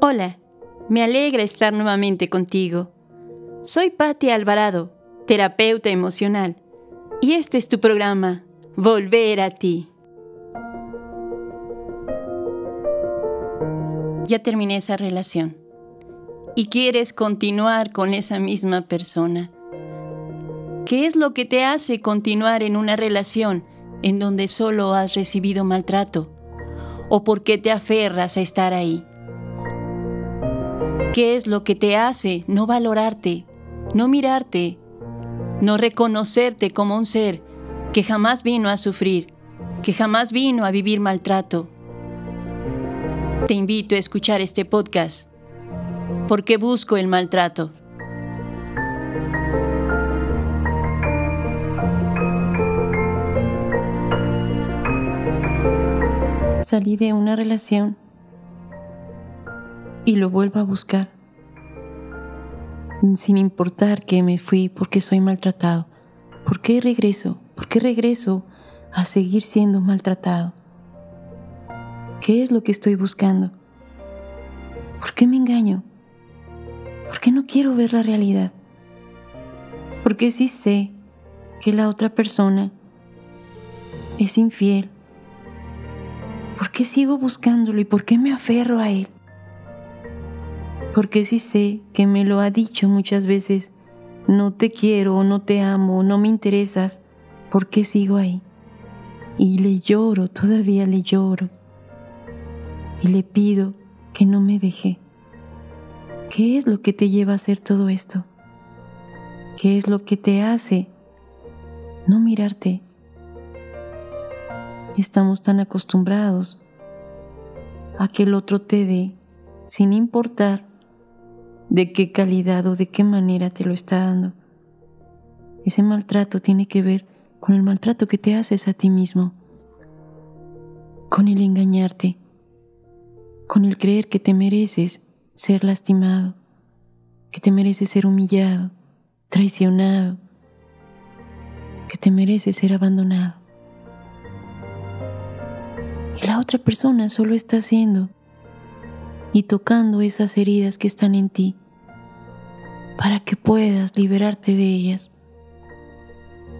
Hola, me alegra estar nuevamente contigo. Soy Patti Alvarado, terapeuta emocional, y este es tu programa, Volver a ti. Ya terminé esa relación y quieres continuar con esa misma persona. ¿Qué es lo que te hace continuar en una relación en donde solo has recibido maltrato? ¿O por qué te aferras a estar ahí? ¿Qué es lo que te hace no valorarte, no mirarte, no reconocerte como un ser que jamás vino a sufrir, que jamás vino a vivir maltrato? Te invito a escuchar este podcast porque busco el maltrato. Salí de una relación y lo vuelvo a buscar. Sin importar que me fui porque soy maltratado. ¿Por qué regreso? ¿Por qué regreso a seguir siendo maltratado? ¿Qué es lo que estoy buscando? ¿Por qué me engaño? ¿Por qué no quiero ver la realidad? Porque sí sé que la otra persona es infiel. ¿Por qué sigo buscándolo y por qué me aferro a él? Porque sí sé que me lo ha dicho muchas veces, no te quiero, no te amo, no me interesas, ¿por qué sigo ahí? Y le lloro, todavía le lloro. Y le pido que no me deje. ¿Qué es lo que te lleva a hacer todo esto? ¿Qué es lo que te hace no mirarte? Estamos tan acostumbrados a que el otro te dé sin importar de qué calidad o de qué manera te lo está dando. Ese maltrato tiene que ver con el maltrato que te haces a ti mismo, con el engañarte, con el creer que te mereces ser lastimado, que te mereces ser humillado, traicionado, que te mereces ser abandonado. Y la otra persona solo está haciendo y tocando esas heridas que están en ti para que puedas liberarte de ellas,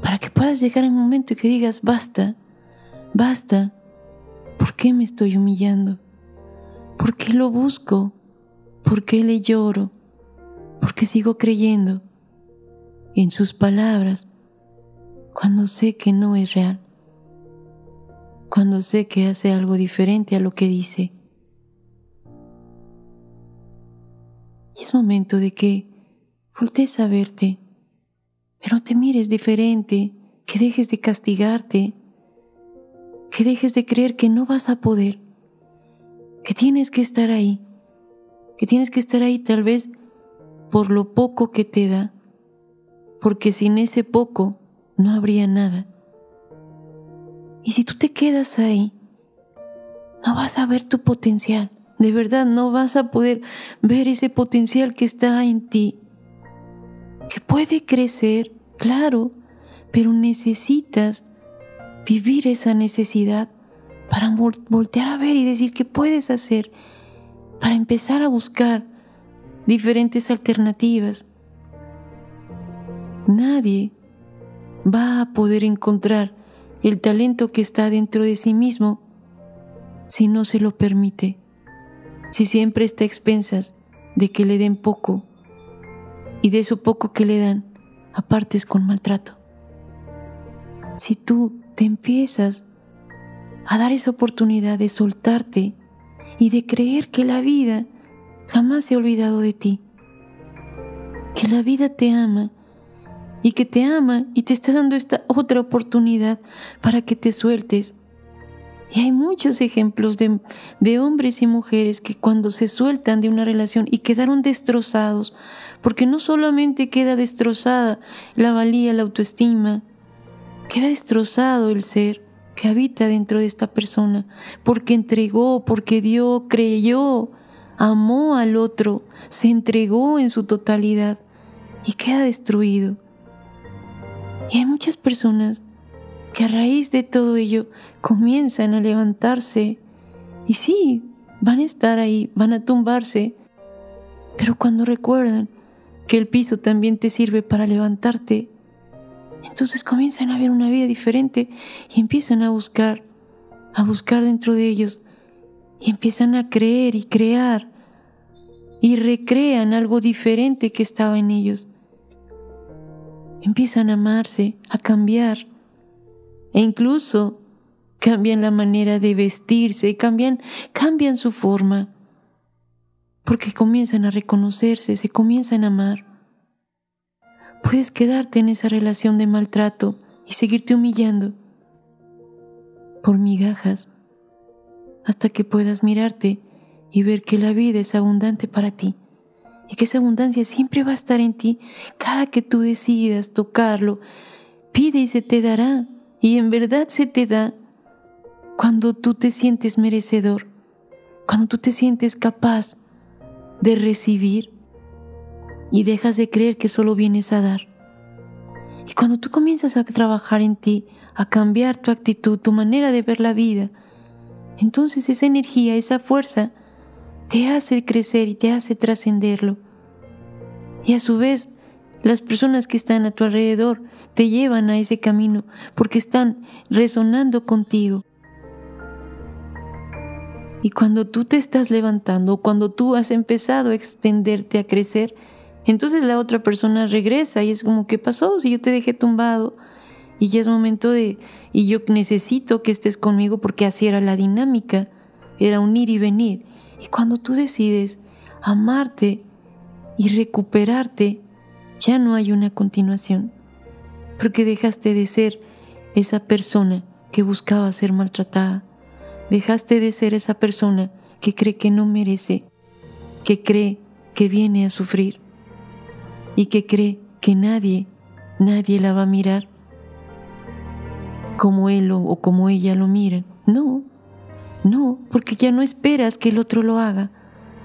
para que puedas llegar a momento y que digas, basta, basta, ¿por qué me estoy humillando? ¿Por qué lo busco? ¿Por qué le lloro? ¿Por qué sigo creyendo en sus palabras cuando sé que no es real? Cuando sé que hace algo diferente a lo que dice. Es momento de que voltees a verte, pero te mires diferente, que dejes de castigarte, que dejes de creer que no vas a poder, que tienes que estar ahí, que tienes que estar ahí tal vez por lo poco que te da, porque sin ese poco no habría nada. Y si tú te quedas ahí, no vas a ver tu potencial. De verdad no vas a poder ver ese potencial que está en ti, que puede crecer, claro, pero necesitas vivir esa necesidad para voltear a ver y decir qué puedes hacer, para empezar a buscar diferentes alternativas. Nadie va a poder encontrar el talento que está dentro de sí mismo si no se lo permite si siempre está a expensas de que le den poco y de eso poco que le dan, apartes con maltrato? Si tú te empiezas a dar esa oportunidad de soltarte y de creer que la vida jamás se ha olvidado de ti, que la vida te ama y que te ama y te está dando esta otra oportunidad para que te sueltes y hay muchos ejemplos de, hombres y mujeres que cuando se sueltan de una relación y quedaron destrozados, porque no solamente queda destrozada la valía, la autoestima, queda destrozado el ser que habita dentro de esta persona, porque entregó, porque dio, creyó, amó al otro, se entregó en su totalidad y queda destruido. Y hay muchas personas que a raíz de todo ello comienzan a levantarse. Y sí, van a estar ahí, van a tumbarse, pero cuando recuerdan que el piso también te sirve para levantarte, entonces comienzan a ver una vida diferente y empiezan a buscar, a buscar dentro de ellos. Y empiezan a creer y crear. Y recrean algo diferente que estaba en ellos. Empiezan a amarse, a cambiar e incluso cambian la manera de vestirse, cambian, cambian su forma, porque comienzan a reconocerse, se comienzan a amar. Puedes quedarte en esa relación de maltrato y seguirte humillando por migajas hasta que puedas mirarte y ver que la vida es abundante para ti y que esa abundancia siempre va a estar en ti cada que tú decidas tocarlo. Pide y se te dará y en verdad se te da cuando tú te sientes merecedor, cuando tú te sientes capaz de recibir y dejas de creer que solo vienes a dar. Y cuando tú comienzas a trabajar en ti, a cambiar tu actitud, tu manera de ver la vida, entonces esa energía, esa fuerza, te hace crecer y te hace trascenderlo. Y a su vez, las personas que están a tu alrededor te llevan a ese camino porque están resonando contigo. Y cuando tú te estás levantando, cuando tú has empezado a extenderte, a crecer, entonces la otra persona regresa y es como, ¿qué pasó? Si yo te dejé tumbado y ya es momento de, y yo necesito que estés conmigo porque así era la dinámica, era un ir y venir. Y cuando tú decides amarte y recuperarte, ya no hay una continuación, porque dejaste de ser esa persona que buscaba ser maltratada, dejaste de ser esa persona que cree que no merece, que cree que viene a sufrir y que cree que nadie, nadie la va a mirar como él o, como ella lo miran. No, no, porque ya no esperas que el otro lo haga,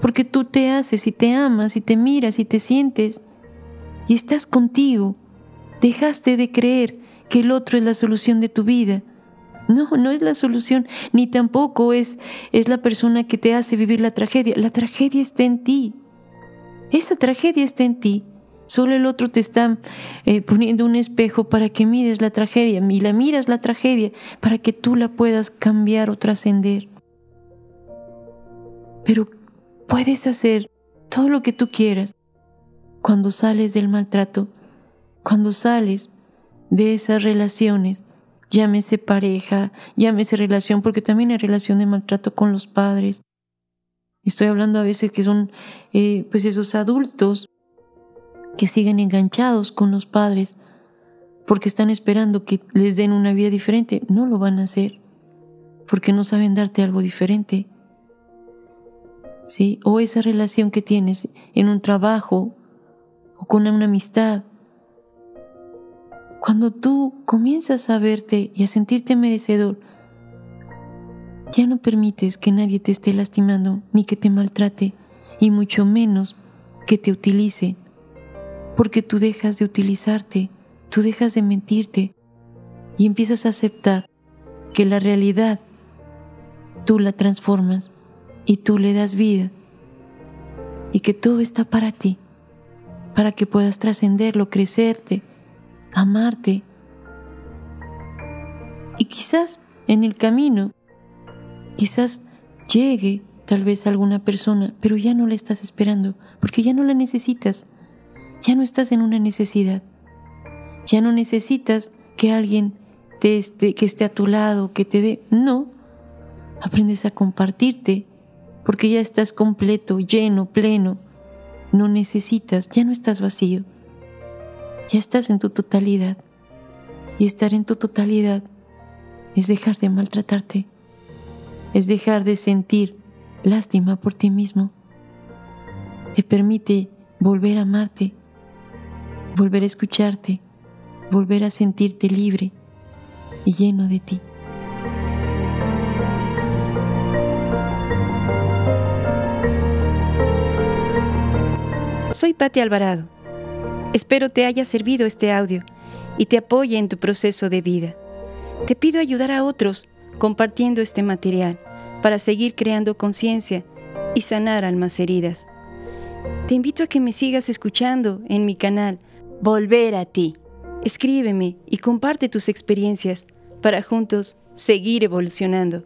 porque tú te haces y te amas y te miras y te sientes y estás contigo. Dejaste de creer que el otro es la solución de tu vida. No, no es la solución, ni tampoco es, es la persona que te hace vivir la tragedia. La tragedia está en ti. Esa tragedia está en ti. Solo el otro te está eh, poniendo un espejo para que mires la tragedia y la miras la tragedia para que tú la puedas cambiar o trascender. Pero puedes hacer todo lo que tú quieras cuando sales del maltrato, cuando sales de esas relaciones, llámese pareja, llámese relación, porque también hay relación de maltrato con los padres. Estoy hablando a veces que son eh, pues esos adultos que siguen enganchados con los padres porque están esperando que les den una vida diferente, no lo van a hacer porque no saben darte algo diferente. ¿Sí? O esa relación que tienes en un trabajo o con una amistad. Cuando tú comienzas a verte y a sentirte merecedor, ya no permites que nadie te esté lastimando ni que te maltrate y mucho menos que te utilice porque tú dejas de utilizarte, tú dejas de mentirte y empiezas a aceptar que la realidad tú la transformas y tú le das vida y que todo está para ti, para que puedas trascenderlo, crecerte, amarte. Y quizás en el camino, quizás llegue tal vez alguna persona, pero ya no la estás esperando, porque ya no la necesitas ya no estás en una necesidad. Ya no necesitas que alguien te esté, que esté a tu lado, que te dé. No. Aprendes a compartirte porque ya estás completo, lleno, pleno. No necesitas, ya no estás vacío. Ya estás en tu totalidad. Y estar en tu totalidad es dejar de maltratarte. Es dejar de sentir lástima por ti mismo. Te permite volver a amarte volver a escucharte, volver a sentirte libre y lleno de ti. Soy Patti Alvarado. Espero te haya servido este audio y te apoye en tu proceso de vida. Te pido ayudar a otros compartiendo este material para seguir creando conciencia y sanar almas heridas. Te invito a que me sigas escuchando en mi canal Volver a ti. Escríbeme y comparte tus experiencias para juntos seguir evolucionando.